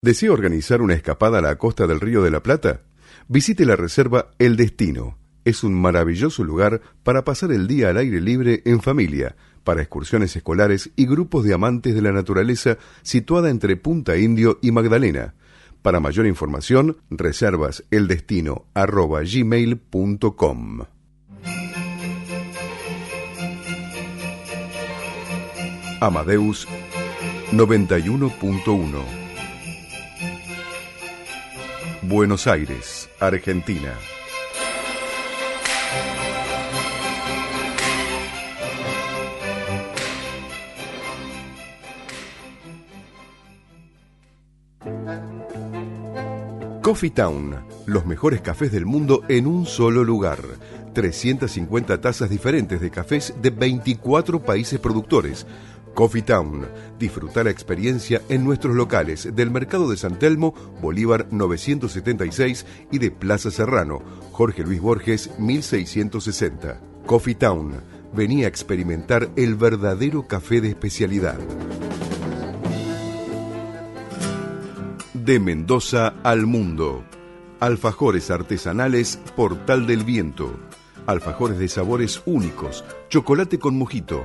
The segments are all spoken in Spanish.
¿Desea organizar una escapada a la costa del Río de la Plata? Visite la reserva El Destino. Es un maravilloso lugar para pasar el día al aire libre en familia, para excursiones escolares y grupos de amantes de la naturaleza situada entre Punta Indio y Magdalena. Para mayor información, reservas eldestino@gmail.com. Amadeus 91.1 Buenos Aires, Argentina. Coffee Town, los mejores cafés del mundo en un solo lugar. 350 tazas diferentes de cafés de 24 países productores Coffee Town. Disfruta la experiencia en nuestros locales del Mercado de San Telmo, Bolívar 976 y de Plaza Serrano, Jorge Luis Borges 1660. Coffee Town. Venía a experimentar el verdadero café de especialidad. De Mendoza al mundo. Alfajores artesanales Portal del Viento. Alfajores de sabores únicos, chocolate con mojito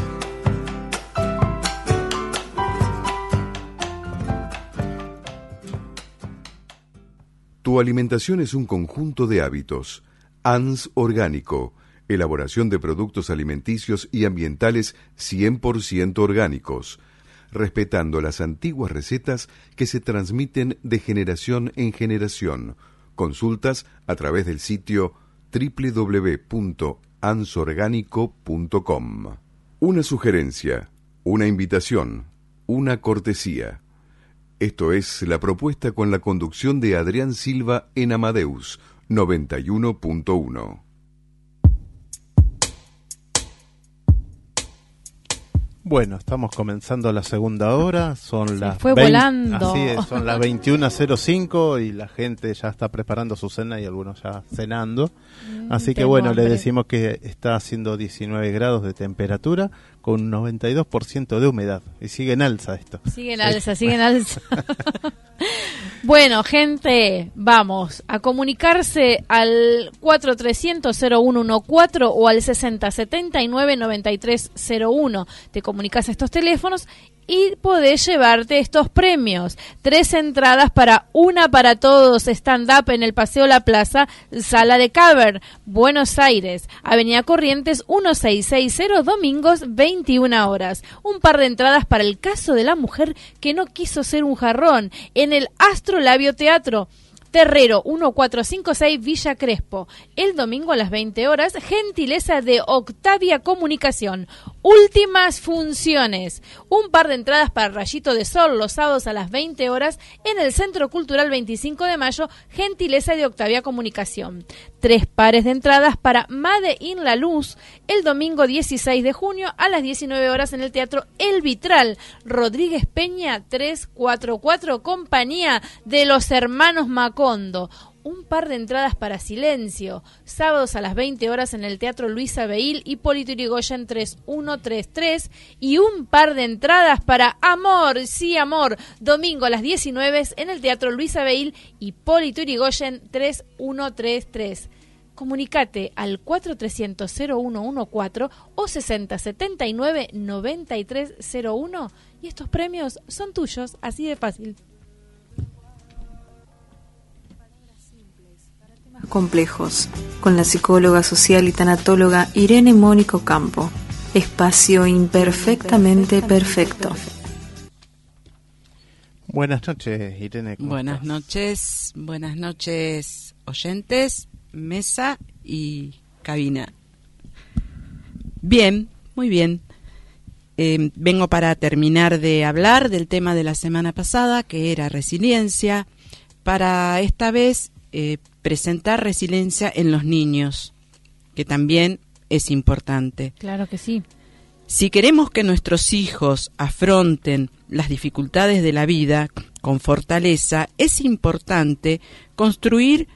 Tu alimentación es un conjunto de hábitos. ANS Orgánico, elaboración de productos alimenticios y ambientales 100% orgánicos, respetando las antiguas recetas que se transmiten de generación en generación. Consultas a través del sitio www.ansorgánico.com. Una sugerencia, una invitación, una cortesía. Esto es la propuesta con la conducción de Adrián Silva en Amadeus 91.1. Bueno, estamos comenzando la segunda hora, son las fue volando. Así es, son las 21:05 y la gente ya está preparando su cena y algunos ya cenando. Mm, así que bueno, le decimos que está haciendo 19 grados de temperatura con un 92% de humedad y sigue en alza esto. Sigue en alza, sigue en alza. Bueno, gente, vamos a comunicarse al 4300-0114 o al 6079-9301. Te comunicas a estos teléfonos y podés llevarte estos premios. Tres entradas para una para todos, stand-up en el Paseo La Plaza, Sala de Caber, Buenos Aires, Avenida Corrientes 1660, domingos 21 horas. Un par de entradas para el caso de la mujer que no quiso ser un jarrón en el Astrolabio Teatro. Terrero 1456 Villa Crespo. El domingo a las 20 horas, gentileza de Octavia Comunicación. Últimas funciones. Un par de entradas para Rayito de Sol los sábados a las 20 horas en el Centro Cultural 25 de Mayo, gentileza de Octavia Comunicación. Tres pares de entradas para Made in la Luz el domingo 16 de junio a las 19 horas en el Teatro El Vitral. Rodríguez Peña 344, compañía de los hermanos Un par de entradas para Silencio, sábados a las 20 horas en el Teatro Luisa Beil, Hipólito Yrigoyen 3133 y un par de entradas para Amor, sí Amor, domingo a las 19 en el Teatro Luisa Beil, Hipólito Yrigoyen 3133. Comunicate al 4300-0114 o 6079-9301 y estos premios son tuyos, así de fácil. Complejos, con la psicóloga social y tanatóloga Irene Mónico Campo. Espacio imperfectamente perfecto. Buenas noches, Irene. buenas noches, buenas noches, oyentes, mesa y cabina. Bien, muy bien. Eh, vengo para terminar de hablar del tema de la semana pasada, que era resiliencia para esta vez eh, presentar resiliencia en los niños, que también es importante. Claro que sí. Si queremos que nuestros hijos afronten las dificultades de la vida con fortaleza, es importante construir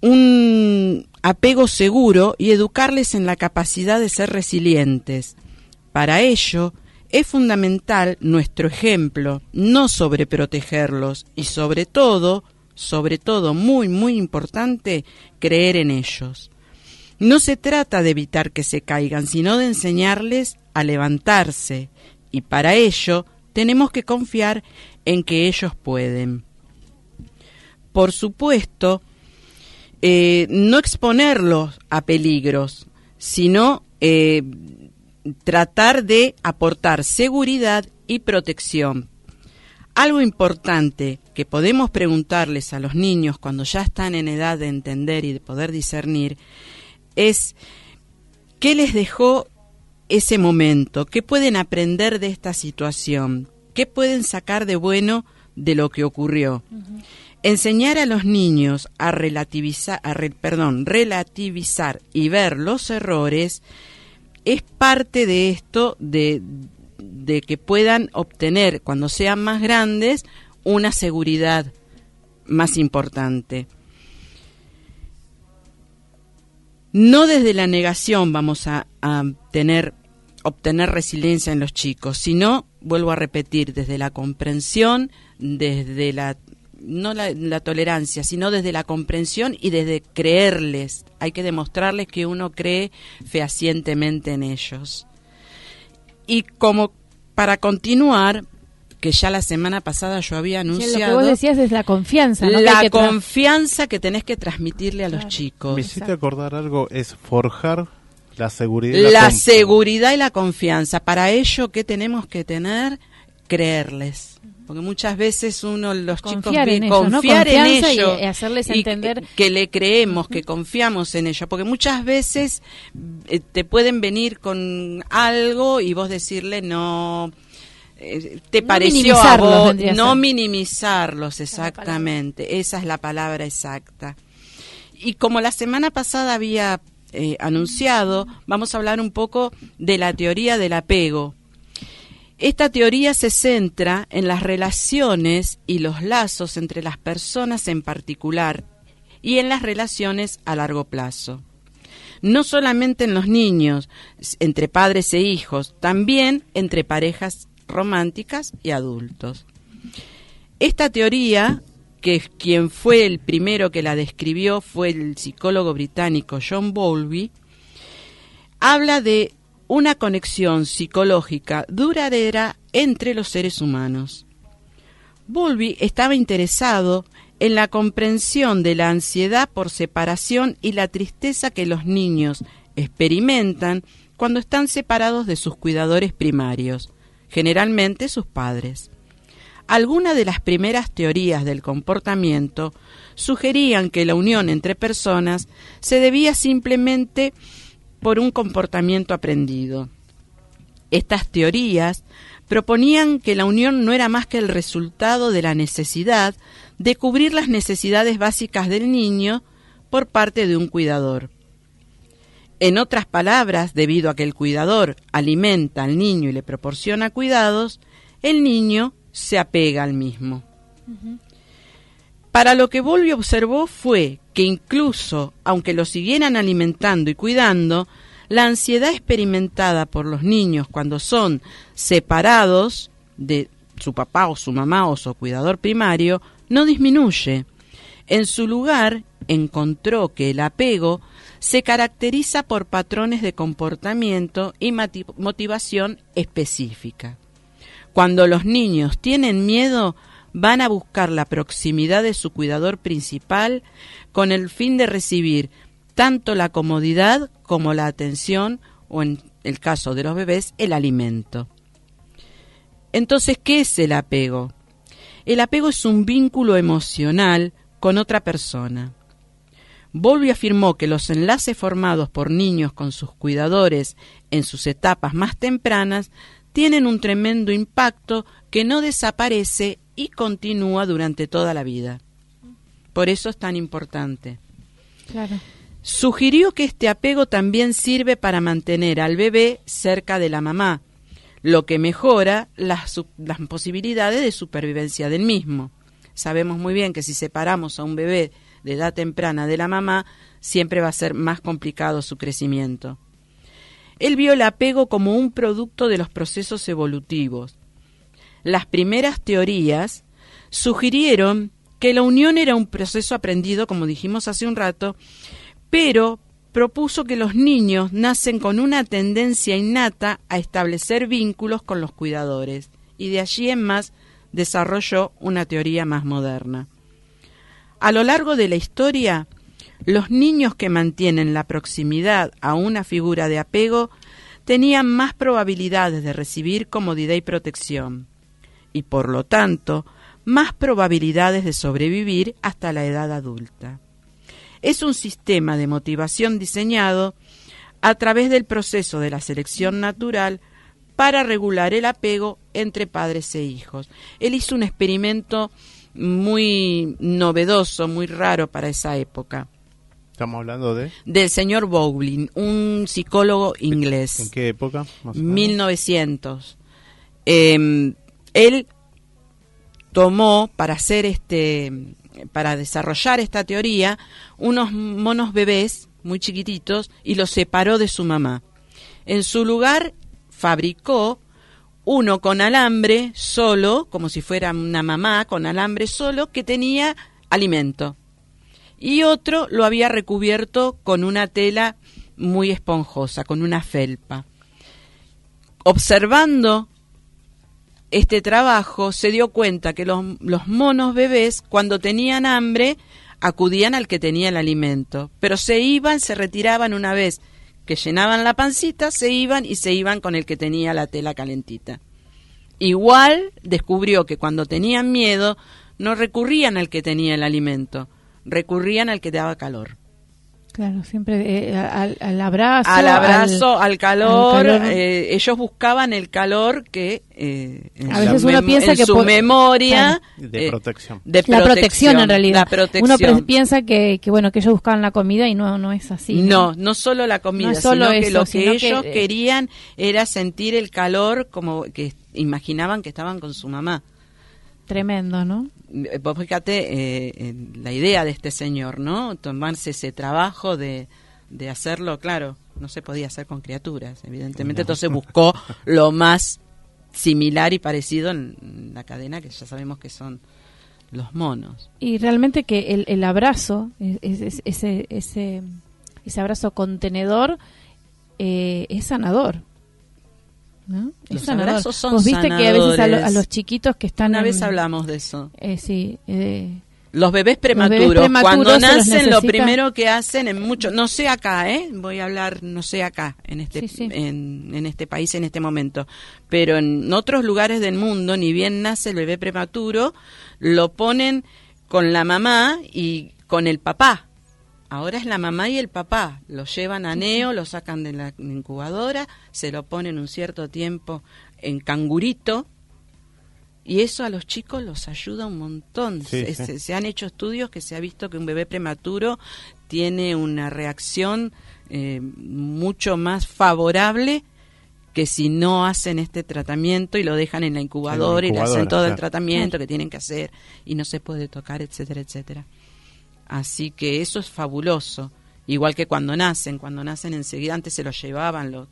un apego seguro y educarles en la capacidad de ser resilientes. Para ello, es fundamental nuestro ejemplo, no sobreprotegerlos y sobre todo, sobre todo, muy, muy importante, creer en ellos. No se trata de evitar que se caigan, sino de enseñarles a levantarse, y para ello tenemos que confiar en que ellos pueden. Por supuesto, eh, no exponerlos a peligros, sino eh, tratar de aportar seguridad y protección. Algo importante que podemos preguntarles a los niños cuando ya están en edad de entender y de poder discernir es qué les dejó ese momento, qué pueden aprender de esta situación, qué pueden sacar de bueno de lo que ocurrió. Enseñar a los niños a relativizar, perdón, relativizar y ver los errores es parte de esto de, de que puedan obtener cuando sean más grandes una seguridad más importante. No desde la negación vamos a, tener, obtener resiliencia en los chicos, sino, vuelvo a repetir, desde la comprensión, desde la no la, tolerancia, sino desde la comprensión y desde creerles. Hay que demostrarles que uno cree fehacientemente en ellos. Y como para continuar, que ya la semana pasada yo había anunciado. lo que vos decías es la confianza. La confianza que tenés que transmitirle a los chicos. Me hiciste acordar algo, es forjar la seguridad. La, seguridad y la confianza. Para ello, ¿qué tenemos que tener? Creerles. Porque muchas veces uno, los chicos, confiar en ellos, y, hacerles entender que le creemos, que confiamos en ellos. Porque muchas veces eh, te pueden venir con algo y vos decirle no te pareció a vos, no minimizarlos exactamente, esa es la palabra exacta. Y como la semana pasada había eh, anunciado, vamos a hablar un poco de la teoría del apego. Esta teoría se centra en las relaciones y los lazos entre las personas en particular y en las relaciones a largo plazo. No solamente en los niños, entre padres e hijos, también entre parejas románticas y adultos. Esta teoría, que quien fue el primero que la describió fue el psicólogo británico John Bowlby, habla de una conexión psicológica duradera entre los seres humanos. Bowlby estaba interesado en la comprensión de la ansiedad por separación y la tristeza que los niños experimentan cuando están separados de sus cuidadores primarios, generalmente sus padres. Algunas de las primeras teorías del comportamiento sugerían que la unión entre personas se debía simplemente por un comportamiento aprendido. Estas teorías proponían que la unión no era más que el resultado de la necesidad de cubrir las necesidades básicas del niño por parte de un cuidador. En otras palabras, debido a que el cuidador alimenta al niño y le proporciona cuidados, el niño se apega al mismo. Para lo que Volvi observó fue que incluso, aunque lo siguieran alimentando y cuidando, la ansiedad experimentada por los niños cuando son separados de su papá o su mamá o su cuidador primario no disminuye. En su lugar, encontró que el apego se caracteriza por patrones de comportamiento y motivación específica. Cuando los niños tienen miedo, van a buscar la proximidad de su cuidador principal con el fin de recibir tanto la comodidad como la atención o en el caso de los bebés el alimento. Entonces, ¿qué es el apego? El apego es un vínculo emocional con otra persona. Volvi afirmó que los enlaces formados por niños con sus cuidadores en sus etapas más tempranas tienen un tremendo impacto que no desaparece y continúa durante toda la vida. Por eso es tan importante. Sugirió que este apego también sirve para mantener al bebé cerca de la mamá, lo que mejora las, las posibilidades de supervivencia del mismo. Sabemos muy bien que si separamos a un bebé de edad temprana de la mamá, siempre va a ser más complicado su crecimiento. Él vio el apego como un producto de los procesos evolutivos. Las primeras teorías sugirieron que la unión era un proceso aprendido, como dijimos hace un rato, pero propuso que los niños nacen con una tendencia innata a establecer vínculos con los cuidadores, y de allí en más desarrolló una teoría más moderna. A lo largo de la historia, los niños que mantienen la proximidad a una figura de apego tenían más probabilidades de recibir comodidad y protección, y por lo tanto, más probabilidades de sobrevivir hasta la edad adulta. Es un sistema de motivación diseñado a través del proceso de la selección natural para regular el apego entre padres e hijos. Él hizo un experimento muy novedoso, muy raro para esa época. Estamos hablando de... Del señor Bowling, un psicólogo inglés. ¿En qué época? 1900. Em, él tomó para hacer este, para desarrollar esta teoría, unos monos bebés muy chiquititos y los separó de su mamá. En su lugar fabricó uno con alambre solo, como si fuera una mamá con alambre solo, que tenía alimento y otro lo había recubierto con una tela muy esponjosa, con una felpa. Observando este trabajo, se dio cuenta que los, los, monos bebés, cuando tenían hambre, acudían al que tenía el alimento, pero se iban, se retiraban una vez que llenaban la pancita, se iban y se iban con el que tenía la tela calentita. Igual descubrió que cuando tenían miedo, no recurrían al que tenía el alimento, recurrían al que daba calor. Claro, siempre eh, al, abrazo. Al abrazo, al, calor. Eh, ellos buscaban el calor que eh, en a veces uno piensa que su memoria de protección. De la protección en realidad. Uno piensa que, que, bueno que ellos buscaban la comida y no no es así. No, no, solo la comida, solo sino que lo que ellos querían era sentir el calor como que imaginaban que estaban con su mamá. Tremendo, ¿no? Eh, vos fíjate eh, la idea de este señor, ¿no? Tomarse ese trabajo de, de hacerlo, claro, no se podía hacer con criaturas, evidentemente, entonces buscó lo más similar y parecido en la cadena que ya sabemos que son los monos. Y realmente que el, el abrazo, ese, ese, ese abrazo contenedor, eh, es sanador. Los abrazos son Vos viste que a veces a, los chiquitos que están... Una vez hablamos de eso. Eh, sí. Eh, los bebés prematuros, cuando nacen lo primero que hacen en mucho, no sé acá, ¿eh? voy a hablar, no sé acá, en este, En, en, este país, en este momento, pero en otros lugares del mundo, ni bien nace el bebé prematuro, lo ponen con la mamá y con el papá, Ahora es la mamá y el papá. Lo llevan a Neo, lo sacan de la incubadora, se lo ponen un cierto tiempo en cangurito. Y eso a los chicos los ayuda un montón. se, han hecho estudios que se ha visto que un bebé prematuro tiene una reacción eh, mucho más favorable que si no hacen este tratamiento y lo dejan en la incubadora, y le hacen todo el tratamiento que tienen que hacer y no se puede tocar, etcétera, etcétera. Así que eso es fabuloso. Igual que cuando nacen, cuando nacen enseguida, antes se los llevaban,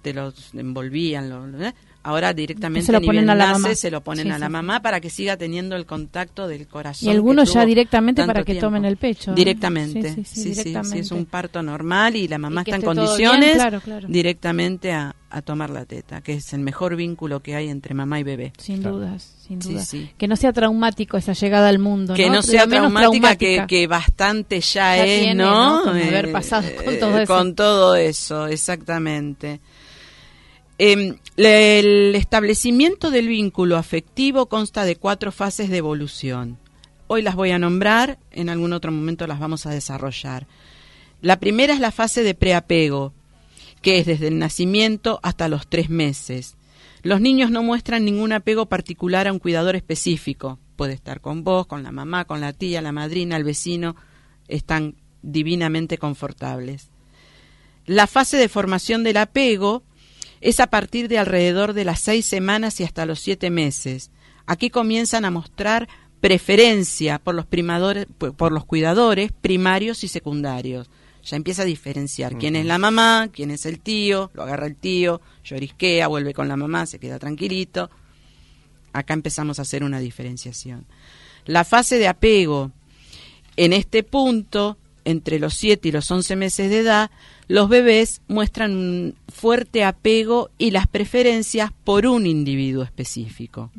te los envolvían, los, ¿eh? Ahora directamente se lo ponen a la mamá. se lo ponen a la mamá para que siga teniendo el contacto del corazón. Y algunos ya directamente para que tomen el pecho. Directamente, sí, sí, sí, es un parto normal y la mamá está en condiciones directamente a, tomar la teta, que es el mejor vínculo que hay entre mamá y bebé. Sin dudas, sin dudas. Que no sea traumático esa llegada al mundo. Que no, sea traumática, Que, bastante ya, es, ¿no? haber pasado con todo eh, eso. Con todo eso, exactamente. Em, el establecimiento del vínculo afectivo consta de cuatro fases de evolución. Hoy las voy a nombrar, en algún otro momento las vamos a desarrollar. La primera es la fase de preapego, que es desde el nacimiento hasta los tres meses. Los niños no muestran ningún apego particular a un cuidador específico. Puede estar con vos, con la mamá, con la tía, la madrina, el vecino. Están divinamente confortables. La fase de formación del apego es a partir de alrededor de las seis semanas y hasta los siete meses. Aquí comienzan a mostrar preferencia por los, por los cuidadores primarios y secundarios. Ya empieza a diferenciar quién es la mamá, quién es el tío, lo agarra el tío, llorisquea, vuelve con la mamá, se queda tranquilito. Acá empezamos a hacer una diferenciación. La fase de apego, en este punto, entre los 7 y los 11 meses de edad, los bebés muestran un fuerte apego y las preferencias por un individuo específico.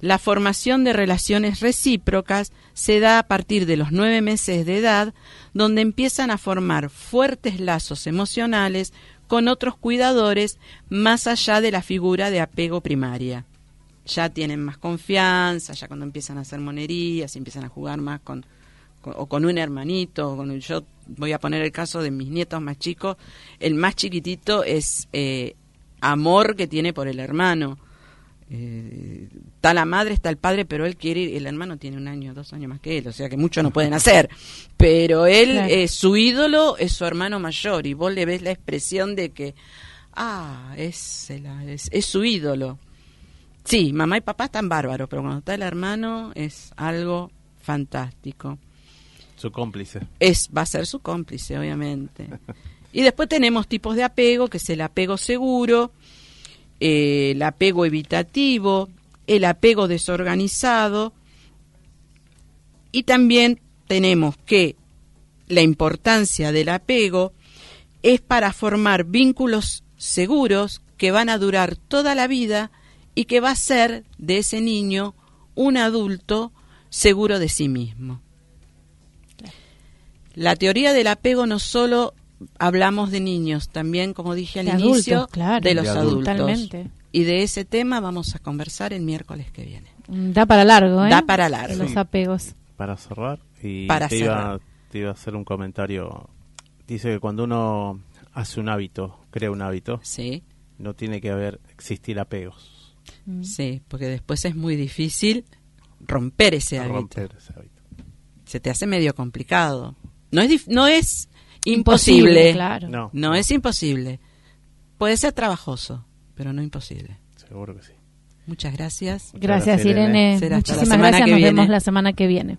La formación de relaciones recíprocas se da a partir de los nueve meses de edad, donde empiezan a formar fuertes lazos emocionales con otros cuidadores más allá de la figura de apego primaria. Ya tienen más confianza, ya cuando empiezan a hacer monerías, empiezan a jugar más con, o con un hermanito, con yo voy a poner el caso de mis nietos más chicos, el más chiquitito es eh, amor que tiene por el hermano. Eh, está la madre, está el padre, pero él quiere ir, el hermano tiene un año, dos años más que él, o sea que muchos no pueden hacer, pero él, es su ídolo es su hermano mayor y vos le ves la expresión de que, ah, es, es, es su ídolo. Sí, mamá y papá están bárbaros, pero cuando está el hermano es algo fantástico. Su cómplice. Es, va a ser su cómplice, obviamente. y después tenemos tipos de apego, que es el apego seguro, eh, el apego evitativo, el apego desorganizado, y también tenemos que la importancia del apego es para formar vínculos seguros que van a durar toda la vida y que va a ser de ese niño un adulto seguro de sí mismo. La teoría del apego no solo hablamos de niños, también, como dije al inicio, de los adultos. Y de ese tema vamos a conversar el miércoles que viene. Da para largo, ¿eh? Da para largo. Los apegos. Para cerrar, y te, Iba, te iba a hacer un comentario. Dice que cuando uno hace un hábito, crea un hábito, sí. no tiene que haber, existir apegos. Mm. Sí, porque después es muy difícil romper ese hábito. Romper ese hábito. Se te hace medio complicado. No es, no es imposible. claro. No. es imposible. Puede ser trabajoso, pero no imposible. Seguro que sí. Muchas gracias. Gracias, Irene. Muchísimas gracias. Nos vemos la semana que viene.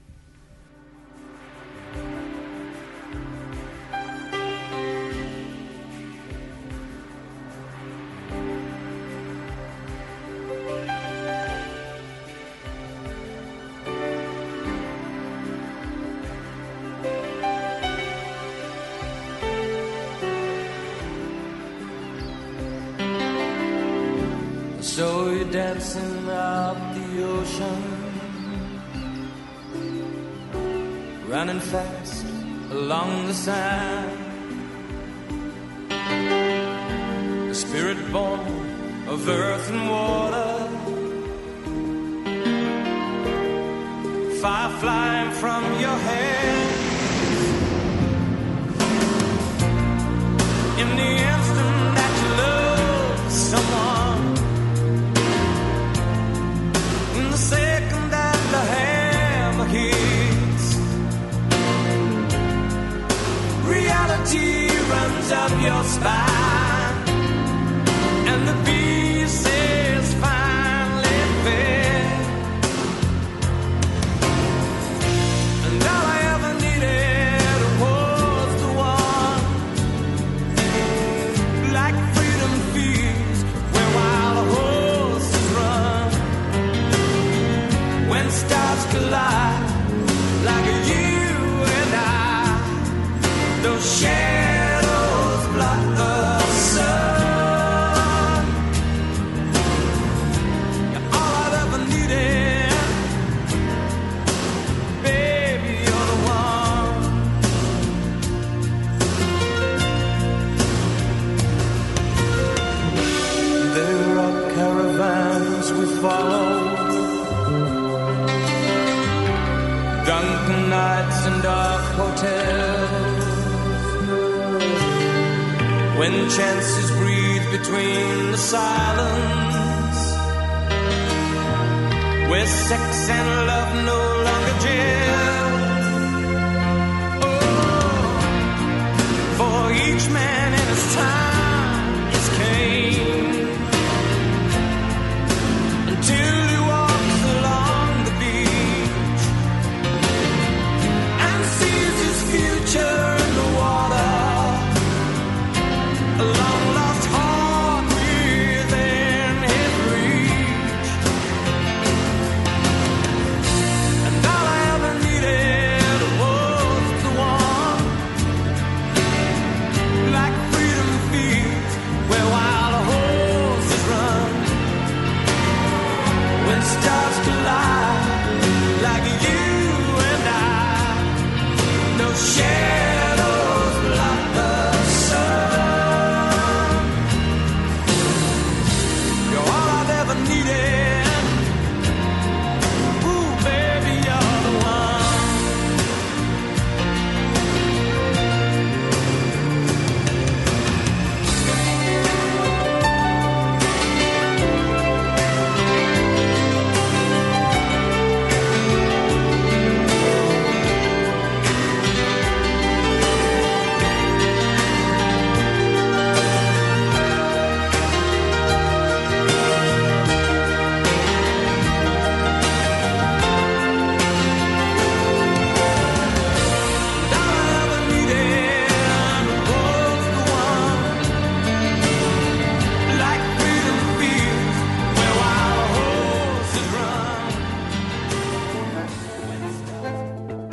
The. A spirit born of earth and water, fire flying from your head.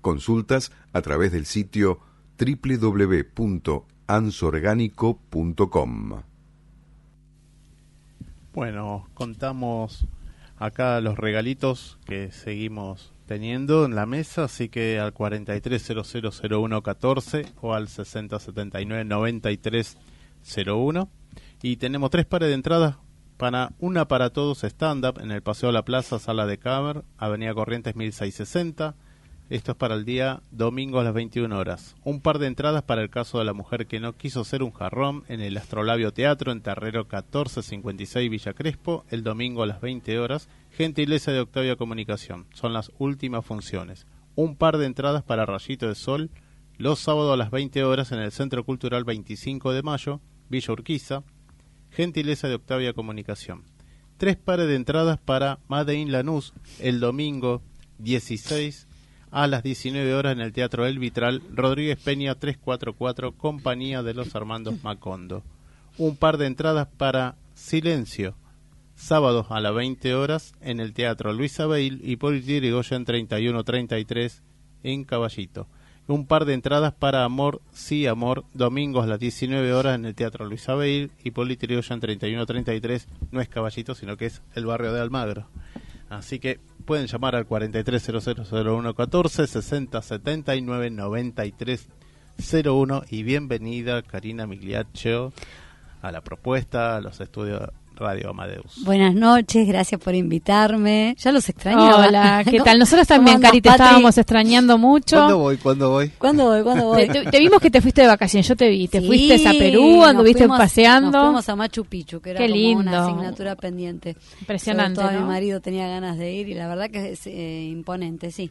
Consultas a través del sitio www.ansorgánico.com. Bueno, contamos acá los regalitos que seguimos teniendo en la mesa, así que al 43000114 o al 60799301 y tenemos tres pares de entradas para una para todos stand-up en el Paseo de la Plaza, Sala de Caber, Avenida Corrientes 1660. Esto es para el día domingo a las 21 horas. Un par de entradas para el caso de la mujer que no quiso ser un jarrón en el Astrolabio Teatro en Terrero 1456 Villa Crespo, el domingo a las 20 horas. Gentileza de Octavia Comunicación. Son las últimas funciones. Un par de entradas para Rayito de Sol los sábados a las 20 horas en el Centro Cultural 25 de Mayo, Villa Urquiza. Gentileza de Octavia Comunicación. Tres pares de entradas para Made in Lanús el domingo 16 a las 19 horas en el Teatro El Vitral, Rodríguez Peña 344, Compañía de los Armandos Macondo. Un par de entradas para Silencio, sábados a las 20 horas en el Teatro Luis Abel y Politir Irigoyen 3133 en Caballito. Un par de entradas para Amor, sí Amor, domingos a las 19 horas en el Teatro Luis Abel y Politir Irigoyen 3133, no es Caballito, sino que es el barrio de Almagro. Así que pueden llamar al 43000114 6079 9301 y bienvenida Karina Migliaccio a la propuesta, a los estudios Radio Amadeus. Buenas noches, gracias por invitarme. Ya los extrañaba. Hola, ¿qué tal? Nosotros también, Cari, te estábamos extrañando mucho. ¿Cuándo voy? ¿Cuándo voy? ¿Cuándo voy? ¿Cuándo voy? Te, vimos que te fuiste de vacaciones, yo te vi. Te fuiste a Perú, anduviste paseando. Nos fuimos a Machu Picchu, que era como una asignatura pendiente. Impresionante, Todo Mi marido tenía ganas de ir y la verdad que es eh, imponente, sí.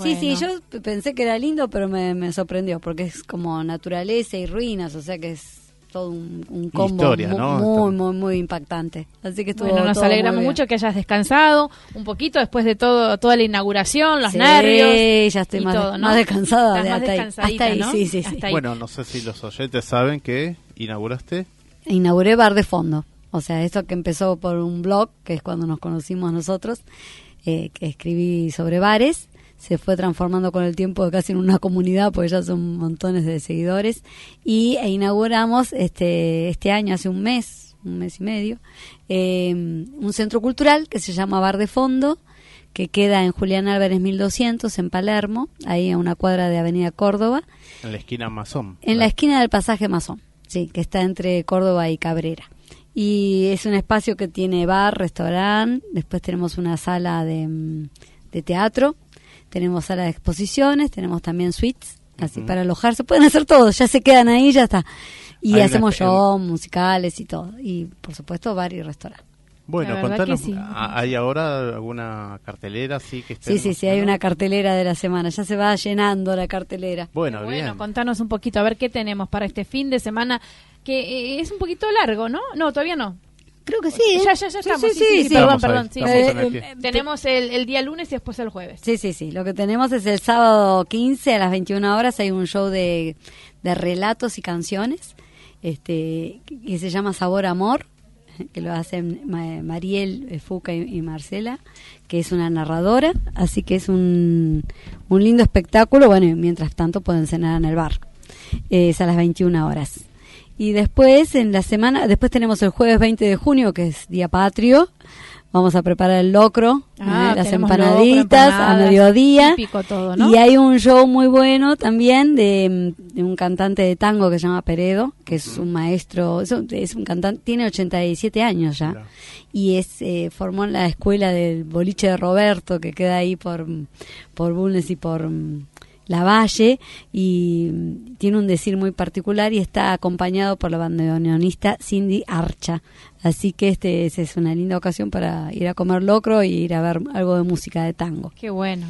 Sí, sí, yo pensé que era lindo, pero me, me sorprendió porque es como naturaleza y ruinas, o sea que es todo un, combo muy, muy, muy, impactante. Así que estuvo bueno, nos alegramos mucho que hayas descansado un poquito después de todo toda la inauguración, los nervios. ya estoy más, más descansada de hasta ahí. sí, sí, sí. Bueno, no sé si los oyentes saben que inauguraste. Inauguré Bar de Fondo. O sea, esto que empezó por un blog, que es cuando nos conocimos nosotros, eh, que escribí sobre bares se fue transformando con el tiempo casi en una comunidad, porque ya son montones de seguidores, y e inauguramos este, este año, hace un mes, un mes y medio, em, un centro cultural que se llama Bar de Fondo, que queda en Julián Álvarez 1200 en Palermo, ahí a una cuadra de Avenida Córdoba. En la esquina Mazón. En la esquina del pasaje Mazón, sí, que está entre Córdoba y Cabrera. Y es un espacio que tiene bar, restaurante, después tenemos una sala de, de teatro, tenemos sala de exposiciones, tenemos también suites, así para alojarse, pueden hacer todo, ya se quedan ahí, ya está. Y hacemos shows musicales y todo, y por supuesto bar y restaurante. Bueno, contanos, ¿hay ahora alguna cartelera? Sí, que sí, sí, sí, hay una cartelera de la semana, ya se va llenando la cartelera. Bueno, bueno, contanos un poquito, a ver qué tenemos para este fin de semana, que eh, es un poquito largo, ¿no? No, todavía no. Creo que sí. ¿eh? Ya, ya, ya estamos. Sí, sí, sí. Perdón, perdón. tenemos el, el, día lunes y después el jueves. Sí, sí, sí. Lo que tenemos es el sábado 15 a las 21 horas. Hay un show de, de relatos y canciones este que se llama Sabor Amor, que lo hacen Mariel Fuca y, Marcela, que es una narradora. Así que es un, un lindo espectáculo. Bueno, y mientras tanto pueden cenar en el bar. es a las 21 horas. Y después, en la semana, después tenemos el jueves 20 de junio, que es Día Patrio. Vamos a preparar el locro, ah, ¿eh? las empanaditas a mediodía. Y hay un show muy bueno también de, un cantante de tango que se llama Peredo, que es un maestro, es un, cantante, tiene 87 años ya. Y es eh, formó en la escuela del boliche de Roberto, que queda ahí por, por Bulnes y por la Valle y tiene un decir muy particular y está acompañado por la bandoneonista Cindy Archa. Así que este es una linda ocasión para ir a comer locro y ir a ver algo de música de tango. Qué bueno.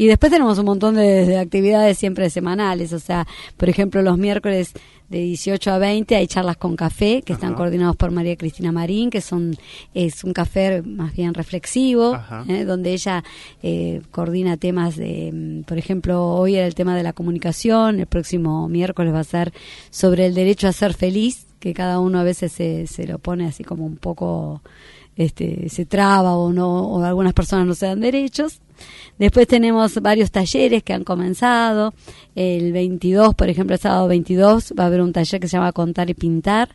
Y después tenemos un montón de, actividades siempre semanales, o sea, por ejemplo, los miércoles de 18 a 20 hay charlas con café que están coordinados por María Cristina Marín, que son es un café más bien reflexivo, ¿eh? donde ella eh, coordina temas de, mm, por ejemplo, hoy era el tema de la comunicación, el próximo miércoles va a ser sobre el derecho a ser feliz, que cada uno a veces se, se lo pone así como un poco este, se traba o no o algunas personas no se dan derechos Después tenemos varios talleres que han comenzado. El 22, por ejemplo, el sábado 22 va a haber un taller que se llama Contar y Pintar,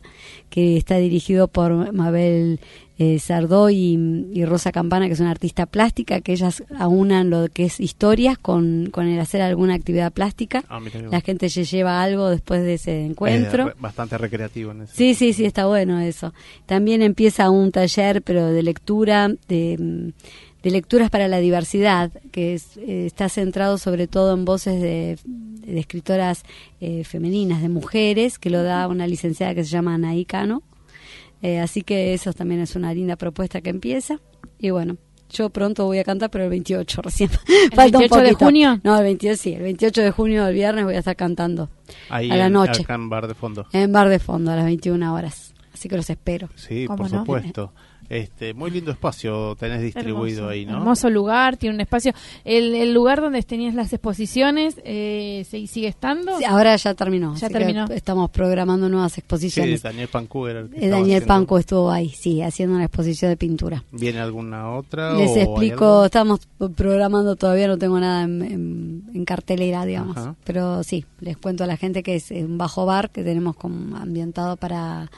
que está dirigido por Mabel eh, Sardó y, Rosa Campana, que es una artista plástica, que ellas aunan lo que es historias con, con el hacer alguna actividad plástica. Ah, La gente se lleva algo después de ese encuentro. bastante recreativo. En Sí, sí, sí, está bueno eso. También empieza un taller, pero de lectura, de de lecturas para la diversidad, que eh, está centrado sobre todo en voces de, escritoras eh, femeninas, de mujeres, que lo da una licenciada que se llama Anaí Cano. Eh, así que eso también es una linda propuesta que empieza. Y bueno, yo pronto voy a cantar, pero el 28 recién. ¿El 28 de junio? No, el 28 sí, el 28 de junio, el viernes, voy a estar cantando. Ahí a la noche. en Bar de Fondo. En Bar de Fondo, a las 21 horas. Así que los espero. Sí, por supuesto. Este, muy lindo espacio tenés distribuido ahí, ¿no? Hermoso lugar, tiene un espacio. El, lugar donde tenías las exposiciones, eh, ¿sigue estando? ahora ya terminó. Ya terminó. Estamos programando nuevas exposiciones. Sí, Daniel Pancu era el eh, Daniel Pancu estuvo ahí, sí, haciendo una exposición de pintura. ¿Viene alguna otra? Les explico, estamos programando, todavía no tengo nada en, cartelera, digamos. Pero sí, les cuento a la gente que es un bajo bar que tenemos como ambientado para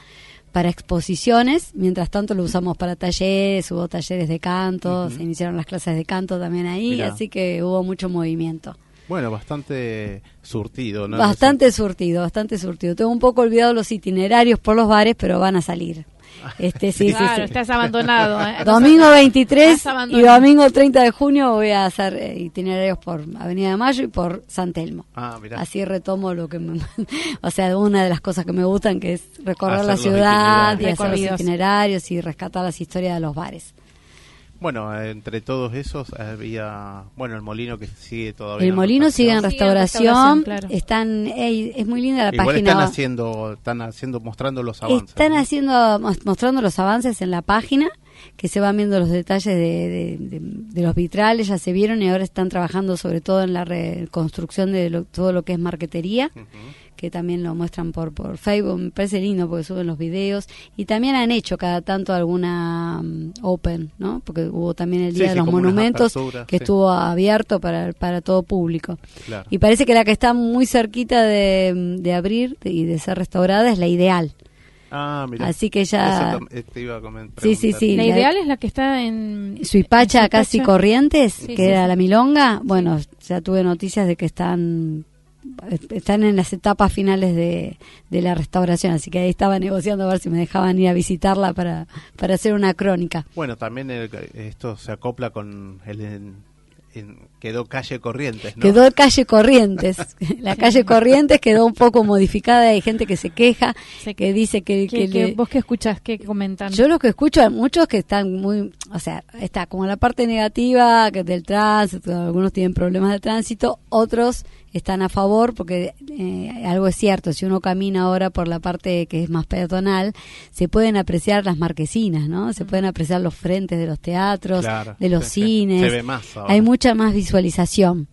para exposiciones, mientras tanto lo usamos para talleres, hubo talleres de canto, se iniciaron las clases de canto también ahí, así que hubo mucho movimiento. Bueno, bastante surtido, ¿no? Bastante surtido, bastante surtido. Tengo un poco olvidado los itinerarios por los bares, pero van a salir. Este, sí, claro, sí, estás abandonado. ¿eh? Domingo 23 Estás y domingo 30 de junio voy a hacer eh, itinerarios por Avenida de Mayo y por San Telmo. Ah, mirá. Así retomo lo que me, o sea, una de las cosas que me gustan que es recorrer Hacer la ciudad y hacer los itinerarios y rescatar las historias de los bares. Bueno, entre todos esos había, bueno, el molino que sigue todavía. El en molino sigue en restauración, restauración, claro. están, ey, es muy linda la Igual página. están haciendo, están haciendo, mostrando los avances. Están ¿no? haciendo, mos- mostrando los avances en la página, que se van viendo los detalles de, de- de- de los vitrales, ya se vieron y ahora están trabajando sobre todo en la reconstrucción de lo- todo lo que es marquetería, que también lo muestran por, por Facebook, me parece lindo porque suben los videos y también han hecho cada tanto alguna mm, open, ¿no? Porque hubo también el Día sí, de los Monumentos que sí. estuvo abierto para, para todo público. Claro. Y parece que la que está muy cerquita de, de abrir y de ser restaurada es la ideal. Ah, mira. Así que ya- Eso te iba a comen- Sí, sí, sí. La la- ideal es la que está en... Suipacha, en casi. Corrientes, Sí, que sí, era sí. la milonga. Bueno, ya tuve noticias de que están están en las etapas finales de, de la restauración, así que ahí estaba negociando a ver si me dejaban ir a visitarla para, para hacer una crónica. Bueno, también el- esto se acopla con el quedó calle Corrientes, ¿no? Quedó calle Corrientes. La calle Corrientes quedó un poco modificada. Hay gente que se queja, Se- que dice que, ¿Qué- que qué- le- ¿Vos qué escuchás? ¿Qué comentan? Yo lo que escucho hay muchos que están muy, o sea, está como la parte negativa que del tránsito, algunos tienen problemas de tránsito, otros están a favor porque eh, algo es cierto, si uno camina ahora por la parte que es más peatonal, se pueden apreciar las marquesinas, ¿no? Se pueden apreciar los frentes de los teatros, Claro, de los sí, cines. Se ve más ahora. Hay mucha más visualización.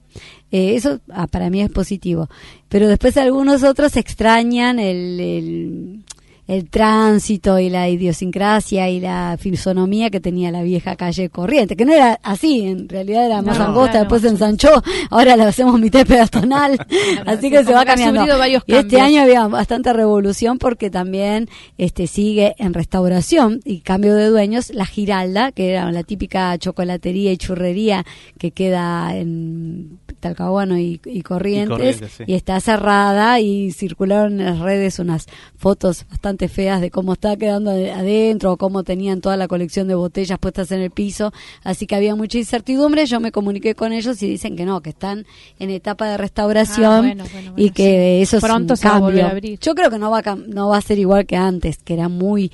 Eh, eso ah, para mí es positivo. Pero después algunos otros extrañan el, el, el tránsito y la idiosincrasia y la fisonomía que tenía la vieja calle corriente, que no era así, en realidad era más No, angosta, claro. después se ensanchó, ahora la hacemos mitad peatonal, así sí, que se va cambiando. Y este año había bastante revolución porque también este sigue en restauración y cambio de dueños la Giralda, que era la típica chocolatería y churrería que queda en Talcahuano y, y Corrientes, y, Corrientes, sí. está cerrada y circularon en las redes unas fotos bastante feas de cómo está quedando ade- adentro o cómo tenían toda la colección de botellas puestas en el piso, así que había mucha incertidumbre, yo me comuniqué con ellos y dicen que no, que están en etapa de restauración Ah, bueno, bueno, y que sí. eso es un se va a cambio. volver a abrir. Yo creo que no va a, no va a ser igual que antes, que era muy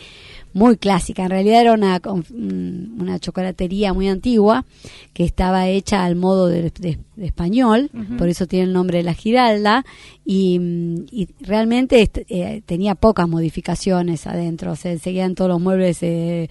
muy clásica. En realidad era una mm, una chocolatería muy antigua que estaba hecha al modo de, de- de español, por eso tiene el nombre de la Giralda y, mm, y realmente eh, tenía pocas modificaciones adentro, o sea, seguían todos los muebles eh,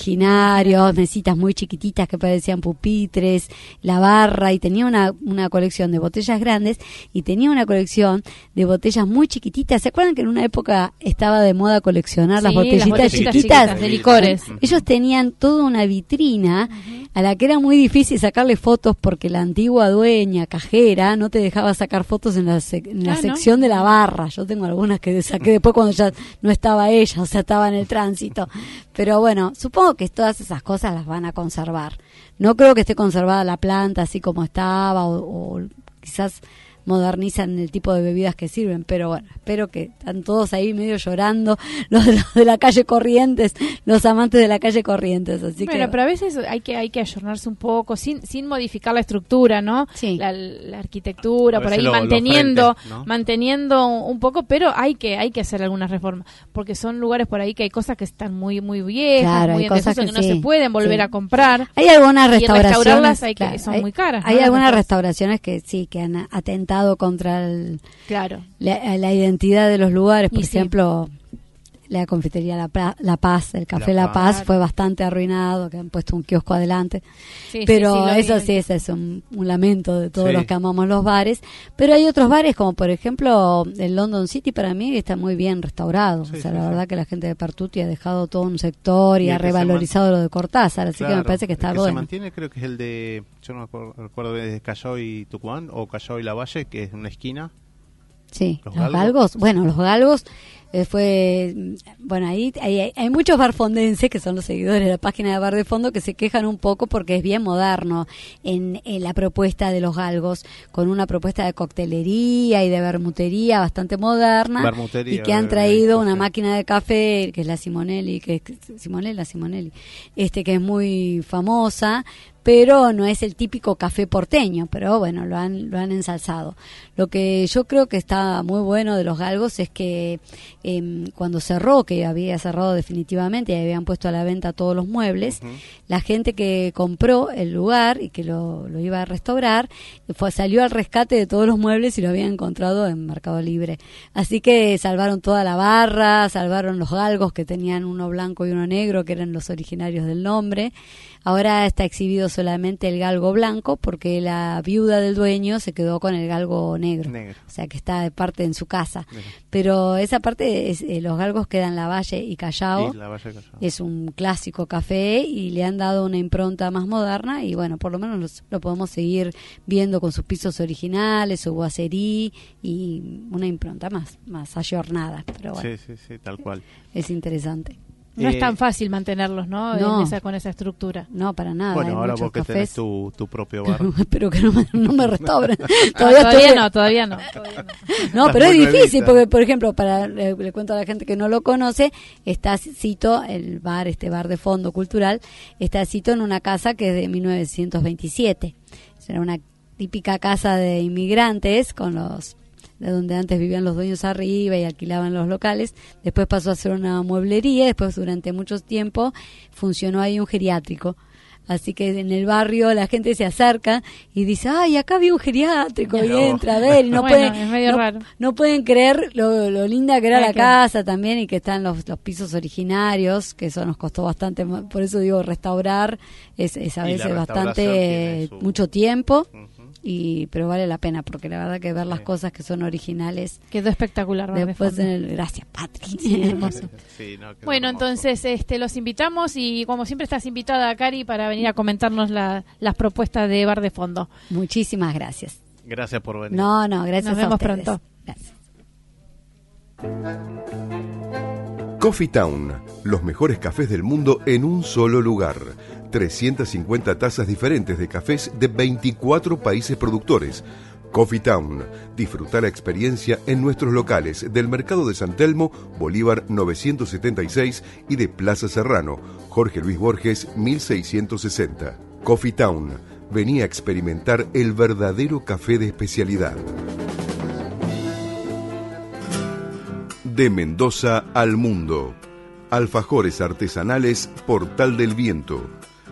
originarios, mesitas muy chiquititas que parecían pupitres, la barra y tenía una, una colección de botellas grandes y tenía una colección de botellas muy chiquititas. ¿Se acuerdan que en una época estaba de moda coleccionar las botellitas botellitas chiquitas? de licores. Ellos tenían toda una vitrina a la que era muy difícil sacarle fotos porque la antigua dueña, cajera, no te dejaba sacar fotos en la, sec- en la Ah, ¿no? sección de la barra. Yo tengo algunas que saqué después cuando ya no estaba ella, o sea, estaba en el tránsito. Pero bueno, supongo que todas esas cosas las van a conservar. No creo que esté conservada la planta así como estaba o, o quizás modernizan el tipo de bebidas que sirven, pero bueno, espero que están todos ahí medio llorando, los, los de la calle Corrientes, los amantes de la calle Corrientes, así bueno, que pero a veces hay que hay que ayornarse un poco sin sin modificar la estructura, ¿no? Sí. La, la arquitectura por ahí lo- manteniendo frentes, ¿no? manteniendo un poco, pero hay que hay que hacer algunas reformas porque son lugares por ahí que hay cosas que están muy muy viejas, Claro, muy hay en cosas que, que no sí, se pueden volver sí. a comprar. hay algunas Y restaurarlas restauraciones hay que- claro, son hay- muy caras, ¿no? Hay algunas restauraciones que sí, que han atentado contra el- Claro. la, la identidad de los lugares, por Y sí. La confitería La, Pra- La Paz, el Café La La, Paz. Paz, fue bastante arruinado, que han puesto un kiosco adelante. Sí, sí, pero sí, vi, eso sí, ese es un, un lamento de todos Sí. los que amamos los bares. Pero hay otros bares, como por ejemplo el London City, para mí está muy bien restaurado. Sí, o sea, sí, la sí. verdad que la gente de Pertuti ha dejado todo un sector y, Y ha revalorizado lo de Cortázar, así que me parece que está el que se mantiene creo que es el de, yo no me acuerdo, recuerdo de Callao y Tucumán, o Callao y La Valle, que es una esquina. Sí, ¿Los los, galgos? galgos? bueno, los galgos Eh, fue, bueno, ahí hay, hay, muchos barfondenses, que son los seguidores de la página de Bar de Fondo, que se quejan un poco porque es bien moderno en, la propuesta de los galgos, con una propuesta de coctelería y de bermutería bastante moderna, y que han traído una máquina de café, que es la Simonelli, que es Simonella, Simonelli, este que es muy famosa, pero no es el típico café porteño, pero bueno, lo han, lo han ensalzado. Lo que yo creo que está muy bueno de los galgos es que em, cuando cerró, que había cerrado definitivamente y habían puesto a la venta todos los muebles, la gente que compró el lugar y que lo, lo iba a restaurar, fue, salió al rescate de todos los muebles y lo había encontrado en Mercado Libre. Así que salvaron toda la barra, salvaron los galgos que tenían uno blanco y uno negro, que eran los originarios del nombre. Ahora está exhibido solamente el galgo blanco porque la viuda del dueño se quedó con el galgo negro. O sea que está de parte en su casa. Pero esa parte, es, eh, los galgos quedan La Valle y Callao. Es un clásico café y le han dado una impronta más moderna y bueno, por lo menos lo podemos seguir viendo con sus pisos originales, su boacerí y una impronta más, más ayornada. Pero bueno, sí, sí, sí, tal cual. Es interesante. No es tan eh, fácil mantenerlos, ¿no? esa, con esa estructura. No, para nada. Bueno, ahora vos que tenés tu, propio bar. Espero que no me, no me restauren. todavía, no, todavía no, no. pero es difícil, porque, por ejemplo, para le, cuento a la gente que no lo conoce, está cito el bar, este bar de fondo cultural, está cito en una casa que es de 1927. Era una típica casa de inmigrantes con los de donde antes vivían los dueños arriba y alquilaban los locales. Después pasó a ser una mueblería, después durante mucho tiempo funcionó ahí un geriátrico. Así que en el barrio la gente se acerca y dice, ay, acá había un geriátrico y entra a ver y no, pueden, no, pueden creer lo, linda que era la casa también y que están los, los pisos originarios, que eso nos costó bastante, por eso digo, restaurar es, a veces bastante, mucho tiempo y pero vale la pena porque la verdad que ver las cosas que son originales quedó espectacular después el, gracias Patrick bueno entonces este los invitamos y como siempre estás invitada Cari para venir a comentarnos las propuestas de bar de fondo. Muchísimas gracias. Gracias por venir. No no gracias nos vemos pronto. Gracias. Coffee Town, los mejores cafés del mundo en un solo lugar 350 tazas diferentes de cafés de 24 países productores. Coffee Town. Disfruta la experiencia en nuestros locales del Mercado de San Telmo, Bolívar 976 y de Plaza Serrano, Jorge Luis Borges 1660. Coffee Town. Venía a experimentar el verdadero café de especialidad. De Mendoza al mundo. Alfajores artesanales Portal del Viento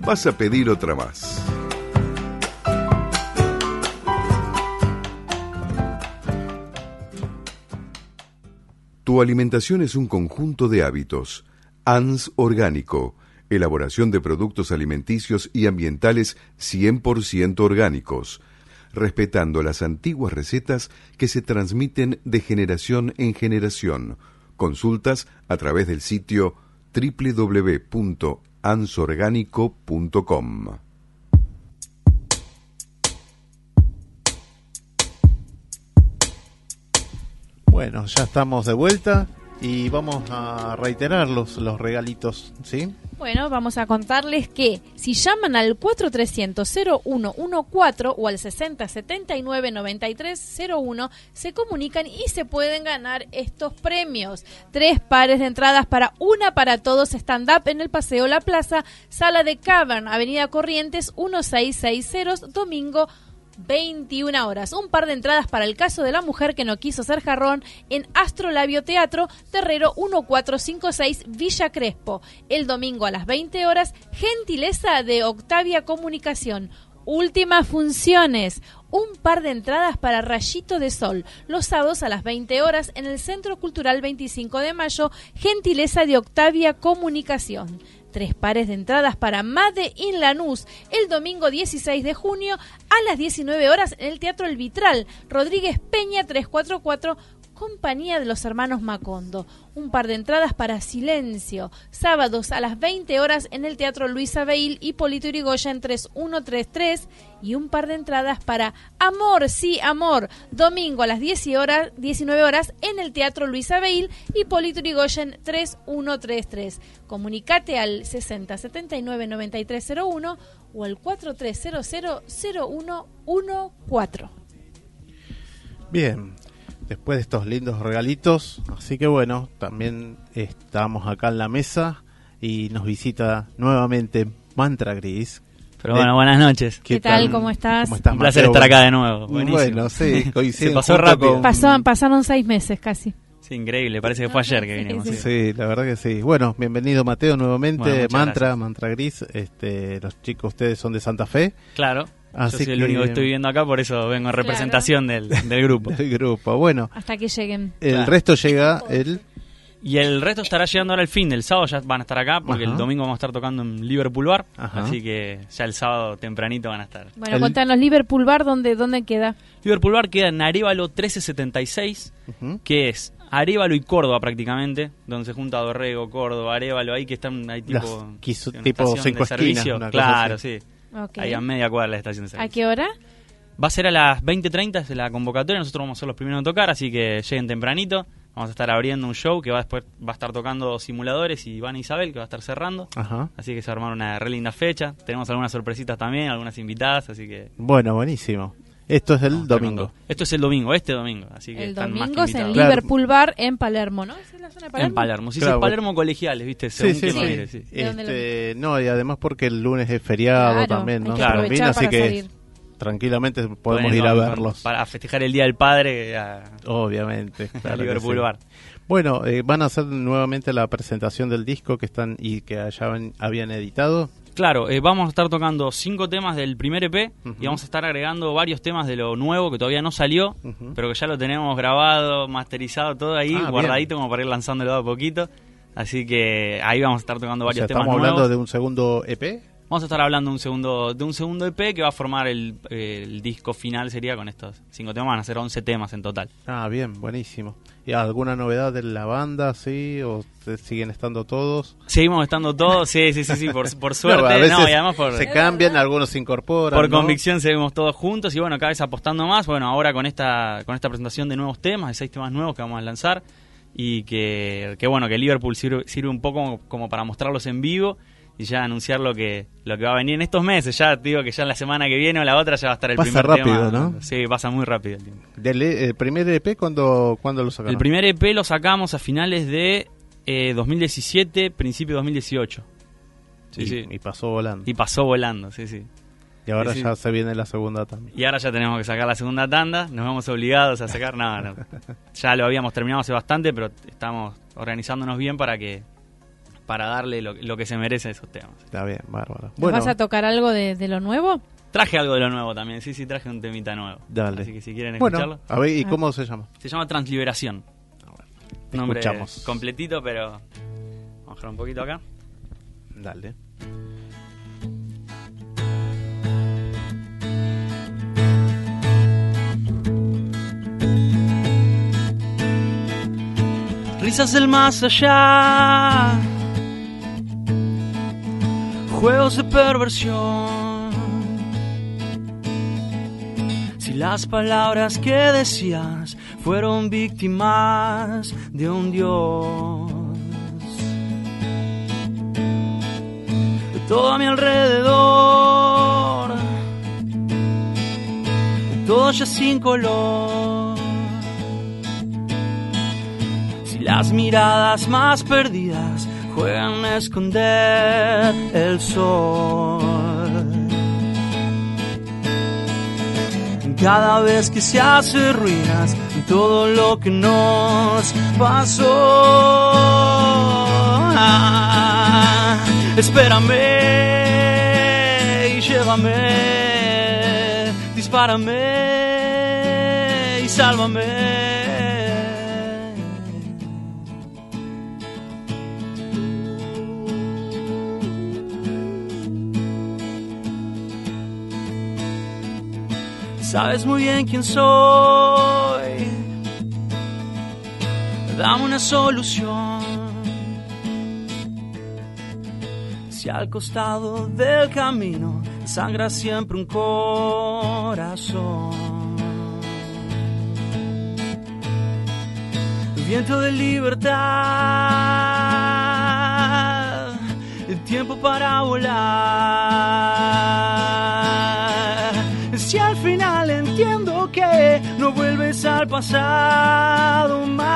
vas a pedir otra más. Tu alimentación es un conjunto de hábitos. ANS Orgánico, elaboración de productos alimenticios y ambientales 100% orgánicos, respetando las antiguas recetas que se transmiten de generación en generación. Consultas a través del sitio www ansorgánico.com. Bueno, ya estamos de vuelta y vamos a reiterar los, los regalitos, ¿sí? Bueno, vamos a contarles que si llaman al 4300-0114 o al 6079-9301, se comunican y se pueden ganar estos premios. Tres pares de entradas para una para todos stand-up en el Paseo La Plaza, Sala de Cavern, Avenida Corrientes 1660, domingo 21 horas. Un par de entradas para el caso de la mujer que no quiso ser jarrón en Astrolabio Teatro, Terrero 1456, Villa Crespo. El domingo a las 20 horas, gentileza de Octavia Comunicación Últimas funciones. Un par de entradas para Rayito de Sol, los sábados a las 20 horas en el Centro Cultural 25 de Mayo, gentileza de Octavia Comunicación. Tres pares de entradas para Made in Lanús el domingo 16 de junio a las 19 horas en el Teatro El Vitral, Rodríguez Peña 344 Compañía de los Hermanos Macondo. Un par de entradas para Silencio. Sábados a las 20 horas en el Teatro Luis Abel y Polito Irigoyen 3133. Y un par de entradas para Amor, sí, Amor. Domingo a las 10 horas, 19 horas en el Teatro Luis Abel y Polito Irigoyen 3133. Comunicate al 6079 9301 o al 4300 0114. Bien, después de estos lindos regalitos. Así que bueno, también estamos acá en la mesa y nos visita nuevamente Mantra Gris. Pero bueno, buenas noches. ¿Qué, tal? ¿Cómo estás? Un placer estar acá de nuevo. Buenísimo. Bueno, sí, Se pasó rápido. pasaron seis meses casi. Sí, increíble, parece que fue ayer que vinimos. Sí, la verdad que sí. Bueno, bienvenido Mateo nuevamente, Mantra, Mantra Gris. Este, los chicos, ustedes son de Santa Fe. Claro. Así Yo soy el único que estoy viviendo acá, por eso vengo en representación del, del, grupo. del grupo, bueno. Hasta que lleguen. El resto llega el... Y el resto estará llegando ahora el fin del sábado, ya van a estar acá, porque el domingo vamos a estar tocando en Liverpool Bar, así que ya el sábado tempranito van a estar. Bueno, el... contanos, Liverpool Bar, ¿dónde, ¿dónde queda? Liverpool Bar queda en Arevalo 1376, que es Arevalo y Córdoba prácticamente, donde se junta Dorrego, Córdoba, Arevalo, ahí que están, ahí tipo... Quiso, tipo cinco esquinas, claro, sí. Ahí a media cuadra de la estación de servicio. ¿A qué hora? Va a ser a las 20.30 es la convocatoria, nosotros vamos a ser los primeros en tocar, así que lleguen tempranito. Vamos a estar abriendo un show que va después va a estar tocando simuladores y Iván Isabel que va a estar cerrando. Así que se va a armar una re linda fecha. Tenemos algunas sorpresitas también, algunas invitadas, así que... Bueno, buenísimo. Esto es el domingo. Esto es el domingo, este domingo. Así que el están domingo más es en Liverpool Bar en Palermo, ¿no? ¿Es en la zona de Palermo? En Palermo, sí, claro, Palermo colegiales, ¿viste? Sí, sí, sí. Mire, sí. Este, no, y además porque el lunes es feriado claro, también, ¿no? Claro, Bien, así que salir. tranquilamente podemos ir a verlos. Para festejar el Día del Padre. A, Obviamente. a Liverpool sí. Bar. Bueno, eh, van a hacer nuevamente la presentación del disco que están y que allá habían editado. Claro, eh, vamos a estar tocando cinco temas del primer EP uh -huh. y vamos a estar agregando varios temas de lo nuevo que todavía no salió, uh -huh. pero que ya lo tenemos grabado, masterizado, todo ahí, ah, guardadito bien. como para ir lanzándolo a poquito. Así que ahí vamos a estar tocando varios o sea, temas ¿Estamos nuevos. hablando de un segundo EP? Vamos a estar hablando de un segundo, de un segundo EP que va a formar el, el disco final, sería con estos cinco temas, van a ser 11 temas en total. Ah, bien, buenísimo. ¿Y alguna novedad de la banda, sí? ¿O siguen estando todos? Seguimos estando todos, sí, sí, sí, sí por, por suerte. no, a veces no, y además por, se cambian, algunos se incorporan. Por ¿no? convicción seguimos todos juntos y bueno, cada vez apostando más. Bueno, ahora con esta, con esta presentación de nuevos temas, de seis temas nuevos que vamos a lanzar y que, que bueno, que Liverpool sirve, sirve un poco como para mostrarlos en vivo y ya anunciar lo que lo que va a venir en estos meses. Ya te digo que ya en la semana que viene o la otra ya va a estar el pasa primer rápido, tema. ¿no? Sí, pasa muy rápido el tiempo. ¿Del el primer EP cuándo, cuándo lo sacaron? El primer EP lo sacamos a finales de eh, 2017, principio de 2018. Sí, y, sí. Y pasó volando. Y pasó volando, sí, sí. Y ahora sí, ya sí. se viene la segunda tanda. Y ahora ya tenemos que sacar la segunda tanda. Nos vemos obligados a sacar. no, no. Ya lo habíamos terminado hace bastante, pero estamos organizándonos bien para que para darle lo, lo, que se merece a esos temas. Está bien, bárbaro. Bueno, ¿Vas a tocar algo de, de, lo nuevo? Traje algo de lo nuevo también, sí, sí, traje un temita nuevo. Dale. Así que si quieren bueno, escucharlo. A ver, ¿y cómo se llama? Se llama Transliberación. Ah, Nombre Escuchamos. completito, pero vamos a bajar un poquito acá. Dale. Risas del más allá, juegos de perversión. Si las palabras que decías fueron víctimas de un dios. De todo a mi alrededor, todo ya sin color. Si las miradas más perdidas juegan a esconder el sol. cada vez que se hace ruinas todo lo que nos pasó. Ah, espérame y llévame dispárame y sálvame. Sabes muy bien quién soy. Dame una solución. Si al costado del camino sangra siempre un corazón. Viento de libertad, tiempo para volar. Si al final entiendo que no vuelves al pasado más.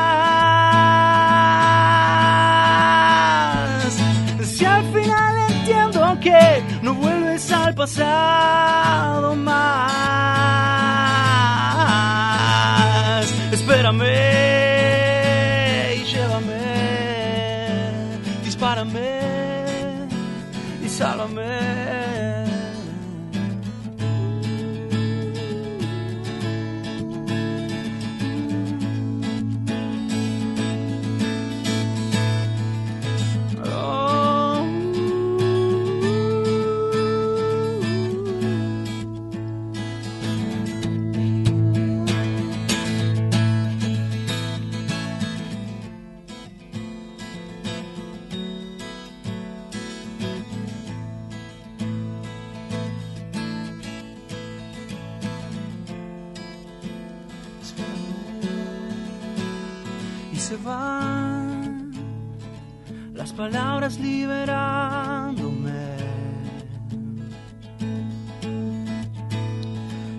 Si al final entiendo que no vuelves al pasado más. Espérame y llévame, dispárame y sálvame. Palabras liberándome.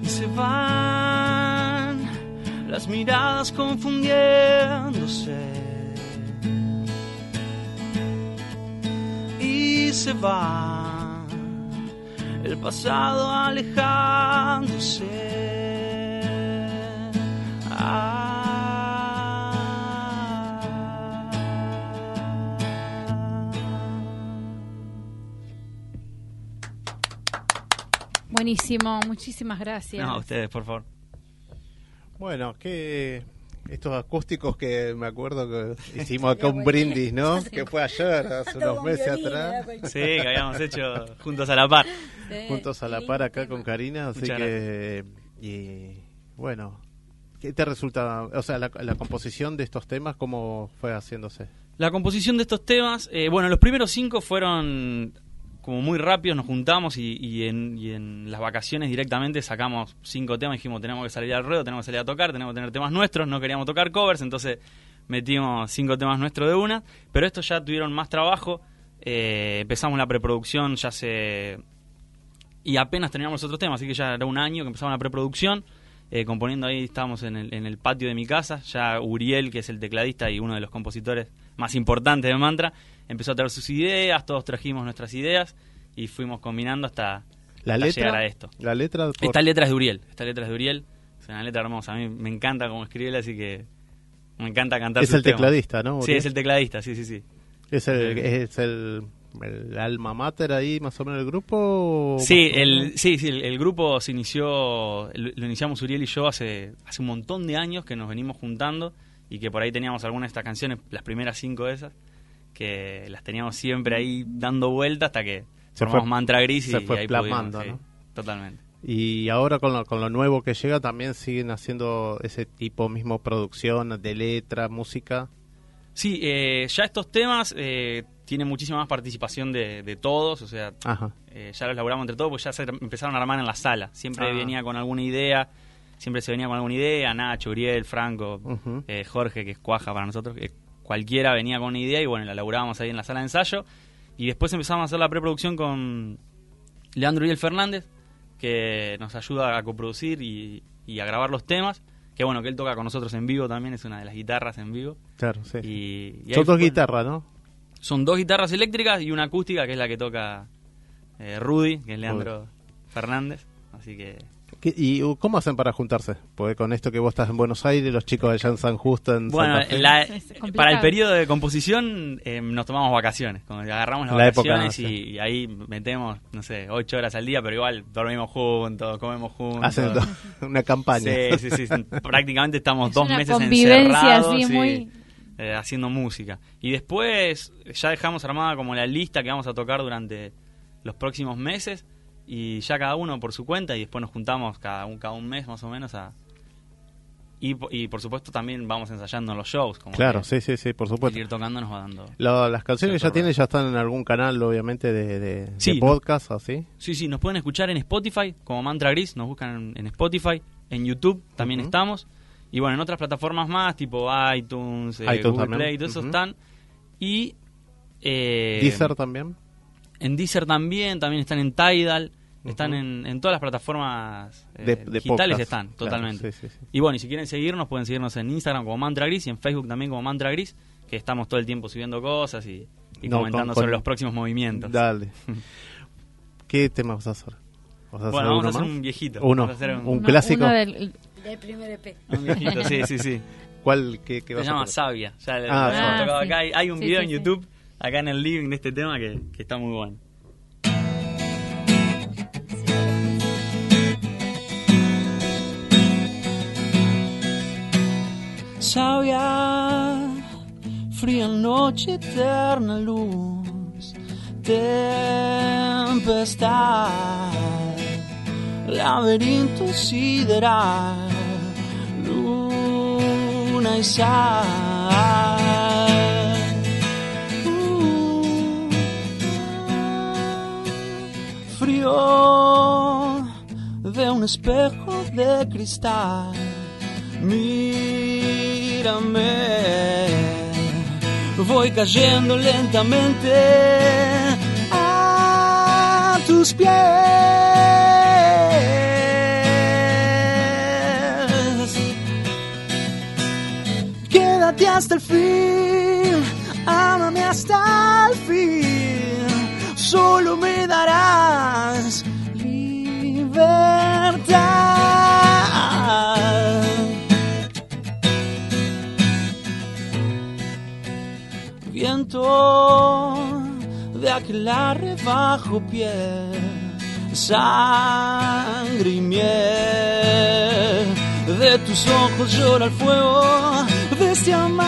Y se van las miradas confundiéndose. Y se va el pasado alejándose Buenísimo, muchísimas gracias. No, ustedes, por favor. Bueno, que estos acústicos que me acuerdo que hicimos acá un brindis, ¿no? Que fue ayer, hace unos meses atrás. Sí, que habíamos hecho juntos a la par. Juntos a la par acá con Karina, así Muchas que... Y bueno, ¿qué te resulta? O sea, la, la composición de estos temas, ¿cómo fue haciéndose? La composición de estos temas, eh, bueno, los primeros cinco fueron como muy rápidos, nos juntamos y, en, y en las vacaciones directamente sacamos cinco temas, dijimos tenemos que salir al ruedo, tenemos que salir a tocar, tenemos que tener temas nuestros, no queríamos tocar covers, entonces metimos cinco temas nuestros de una, pero estos ya tuvieron más trabajo, eh, empezamos la preproducción ya se... y apenas teníamos otros temas, así que ya era un año que empezamos la preproducción, eh, componiendo ahí, estábamos en el, en el patio de mi casa, ya Uriel, que es el tecladista y uno de los compositores más importantes de Mantra, empezó a traer sus ideas, todos trajimos nuestras ideas y fuimos combinando hasta, La hasta letra, llegar a esto. La letra por- Esta letra es de Uriel, esta letra es de Uriel, es una letra hermosa, a mí me encanta cómo escribe, así que me encanta cantar es sus el temas. tecladista, ¿no? Sí, es el tecladista, sí, sí, sí. ¿Es el, Eh. es el, el alma mater ahí más o menos del grupo? Sí, el, sí, sí, el, el grupo se inició, lo, lo iniciamos Uriel y yo hace, hace un montón de años que nos venimos juntando y que por ahí teníamos algunas de estas canciones, las primeras cinco de esas, que las teníamos siempre ahí dando vuelta hasta que Se formamos fue- Mantra Gris y, se fue y ahí plasmando, pudimos, ¿no? sí, Totalmente. Y ahora con lo, con lo nuevo que llega también siguen haciendo ese tipo mismo producción de letra, música. Sí, eh, ya estos temas eh, tienen muchísima más participación de, de todos, o sea, eh, ya los laburamos entre todos, pues ya se empezaron a armar en la sala. Siempre Ah. venía con alguna idea, siempre se venía con alguna idea, Nacho, Uriel, Franco, eh, Jorge, que es cuaja para nosotros, cualquiera venía con una idea y bueno, la laburábamos ahí en la sala de ensayo. Y después empezamos a hacer la preproducción con Leandro Uriel Fernández, que nos ayuda a coproducir y, y a grabar los temas. Que bueno, que él toca con nosotros en vivo también, es una de las guitarras en vivo. Claro, sí. Y, Son dos guitarras, ¿no? Son dos guitarras eléctricas y una acústica, que es la que toca eh, Rudy, que es Leandro Fernández. Así que ¿Y cómo hacen para juntarse? Porque con esto que vos estás en Buenos Aires, los chicos allá en San Justo, en Bueno, Santa Fe. la- para el periodo de composición eh, nos tomamos vacaciones. Como agarramos las La época, vacaciones y, sí. y ahí metemos, no sé, ocho horas al día, pero igual dormimos juntos, comemos juntos. Hacen una campaña. Sí, sí, sí. Prácticamente estamos Es dos una meses convivencia encerrados. así sí, muy- eh, haciendo música. Y después ya dejamos armada como la lista que vamos a tocar durante los próximos meses y ya cada uno por su cuenta y después nos juntamos cada un, cada un mes más o menos a... Y, y por supuesto también vamos ensayando en los shows. Como Claro, que sí, sí, sí, por supuesto. ir tocando nos va dando... Lo- las canciones que ya Cierto, tiene ya están en algún canal, obviamente, de, de, de Sí, podcast, así. Sí, sí, nos pueden escuchar en Spotify como Mantra Gris, nos buscan en, en Spotify, en YouTube también estamos. Y bueno, en otras plataformas más, tipo iTunes, eh, iTunes Google también. Play, todo eso están. Y eh, Deezer también. En Deezer también, también están en Tidal, están en, en todas las plataformas eh, De- de digitales podcast. están, Claro, totalmente. sí, sí, sí. Y bueno, y si quieren seguirnos, pueden seguirnos en Instagram como Mantra Gris y en Facebook también como Mantra Gris, que estamos todo el tiempo subiendo cosas y, y No, comentando con- con- sobre los próximos movimientos. Dale. ¿Qué tema vas a hacer? ¿Vas a hacer Bueno, vamos a hacer más? un viejito. Uno, Vamos a hacer un, clásico. una del- Del primer EP. un viejito, sí, sí, sí. ¿Cuál? ¿Qué, qué Se llama? Sabia. Ya le- Ah, Sabia. tocado Ah, acá. Hay, hay un Sí, video sí, en sí. YouTube, acá en el living de este tema, que, que está muy bueno. Sabia, fría noche, eterna luz, tempestad, laberinto sideral, luna y sal. Frío de un espejo de cristal. Mírame, voy cayendo lentamente a tus pies. Quédate hasta el fin, ámame hasta el fin, solo me darás libertad. Viento de aquel bajo piel, sangre y miel. De tus ojos llora el fuego de este amanecer.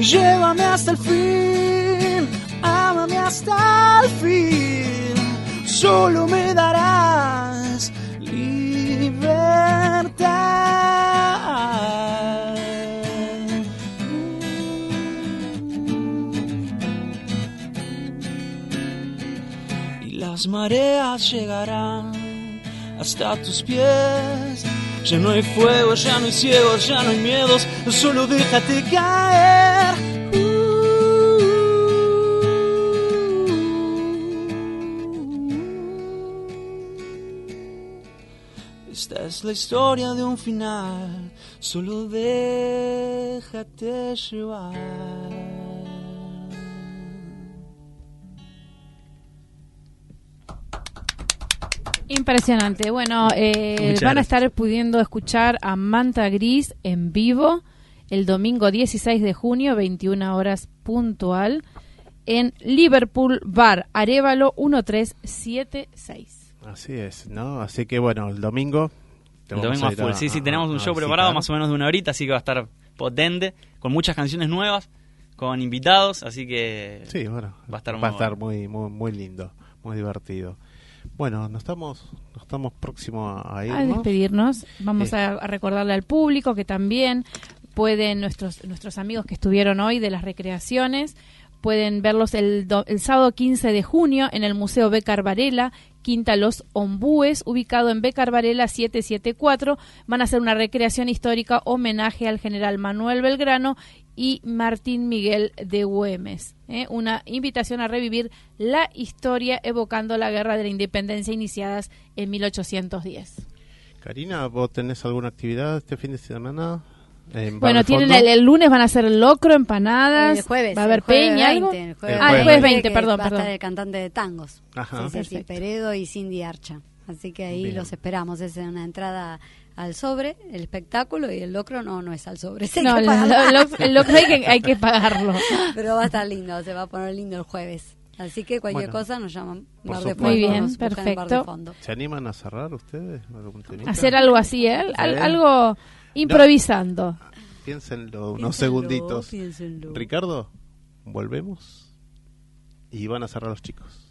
Llévame hasta el fin, ámame hasta el fin, solo me darás libertad. Y las mareas llegarán hasta tus pies. Ya no hay fuego, ya no hay ciegos, ya no hay miedos, solo déjate caer. Esta es la historia de un final, solo déjate llevar. Impresionante. Bueno, eh, van a estar pudiendo escuchar a Manta Gris en vivo el domingo 16 de junio, 21 horas puntual, en Liverpool Bar, Arevalo 1376. Así es, ¿no? Así que bueno, el domingo. El domingo a full. a- Sí, sí, a- tenemos un show visitar. preparado más o menos de una horita, así que va a estar potente, con muchas canciones nuevas, con invitados, así que Sí, bueno. Va a estar muy va a estar bueno. muy, muy, muy lindo, muy divertido. Bueno, nos estamos, nos estamos próximos a ir. a despedirnos. Vamos a, a recordarle al público que también pueden, nuestros, nuestros amigos que estuvieron hoy de las recreaciones, pueden verlos el, do- el sábado 15 de junio en el Museo Becar Varela, Quinta Los Ombúes, ubicado en Becar Varela 774. Van a hacer una recreación histórica homenaje al general Manuel Belgrano y Martín Miguel de Güemes. ¿eh? Una invitación a revivir la historia evocando la guerra de la independencia iniciadas en 1810. Karina, ¿vos tenés alguna actividad este fin de semana? bueno, tienen el, lunes van a hacer el locro, empanadas. El jueves. Va a haber peña, algo. El jueves, ah, el jueves 20, perdón, va perdón. A estar el cantante de tangos. Ajá. Sí, sí, Peredo y Cindy Archa. Así que ahí los esperamos. Es una entrada al sobre, el espectáculo y el locro no, no es al sobre. no, el, locro hay que, hay que pagarlo. Pero va a estar lindo, se va a poner lindo el jueves. Así que cualquier cosa nos llaman Bar de Fondo. Muy bien, perfecto. ¿Se animan a cerrar ustedes? Hacer algo así, ¿eh? algo improvisando. piénsenlo unos segunditos. Ricardo, volvemos y van a cerrar los chicos.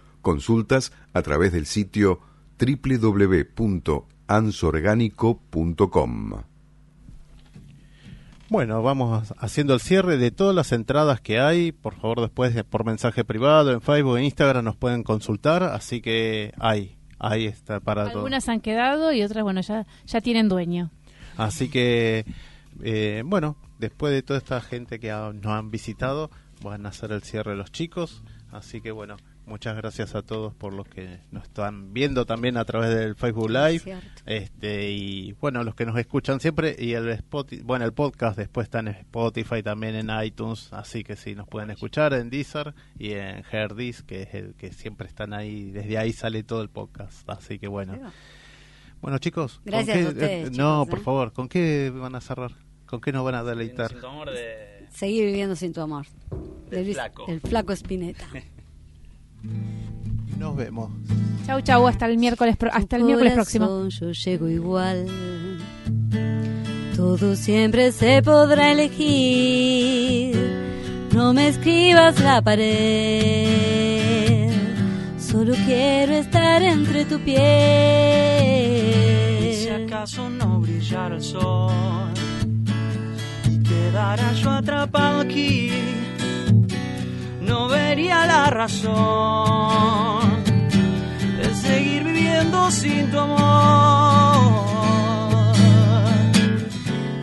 Consultas a través del sitio www.ansorgánico.com. Bueno, vamos haciendo el cierre de todas las entradas que hay. Por favor, después por mensaje privado en Facebook, en Instagram nos pueden consultar. Así que hay, ahí está para Algunas han quedado y otras, bueno, ya, ya tienen dueño. Así que, eh, bueno, después de toda esta gente que nos han visitado, van a hacer el cierre los chicos. Así que, bueno, Muchas gracias a todos por los que nos están viendo también a través del Facebook Live. Este y bueno, los que nos escuchan siempre y el Spotify, bueno, el podcast después está en Spotify también en iTunes, así que sí nos pueden escuchar en Deezer y en Herdis, que es el que siempre están ahí, desde ahí sale todo el podcast, así que bueno. Bueno, chicos, gracias no, por ¿eh? favor, ¿con qué van a cerrar? ¿Con qué nos van a deleitar? Seguir viviendo sin tu amor. Del flaco. El flaco Spinetta. Nos vemos. Chau, chau, hasta el miércoles, hasta el miércoles próximo. Yo llego igual. Todo siempre se podrá elegir. No me escribas la pared. Solo quiero estar entre tu piel. Y si acaso no brillara el sol y quedara yo atrapado aquí no vería la razón de seguir viviendo sin tu amor.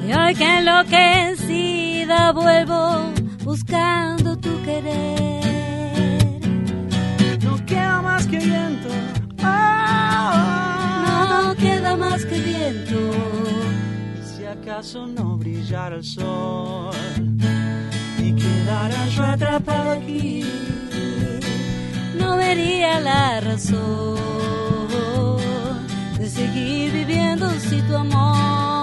Y hoy que enloquecida vuelvo buscando tu querer. No queda más que viento. no queda más que viento. Si acaso no brillara el sol y quedara yo atrapado aquí, no vería la razón de seguir viviendo sin tu amor.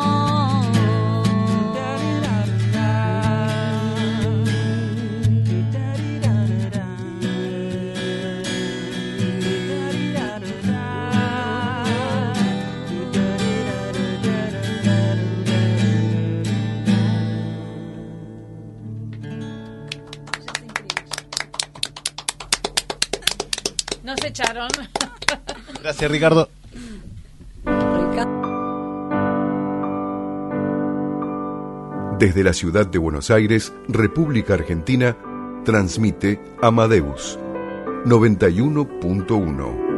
Gracias, Ricardo. Desde la ciudad de Buenos Aires, República Argentina, transmite Amadeus 91.1.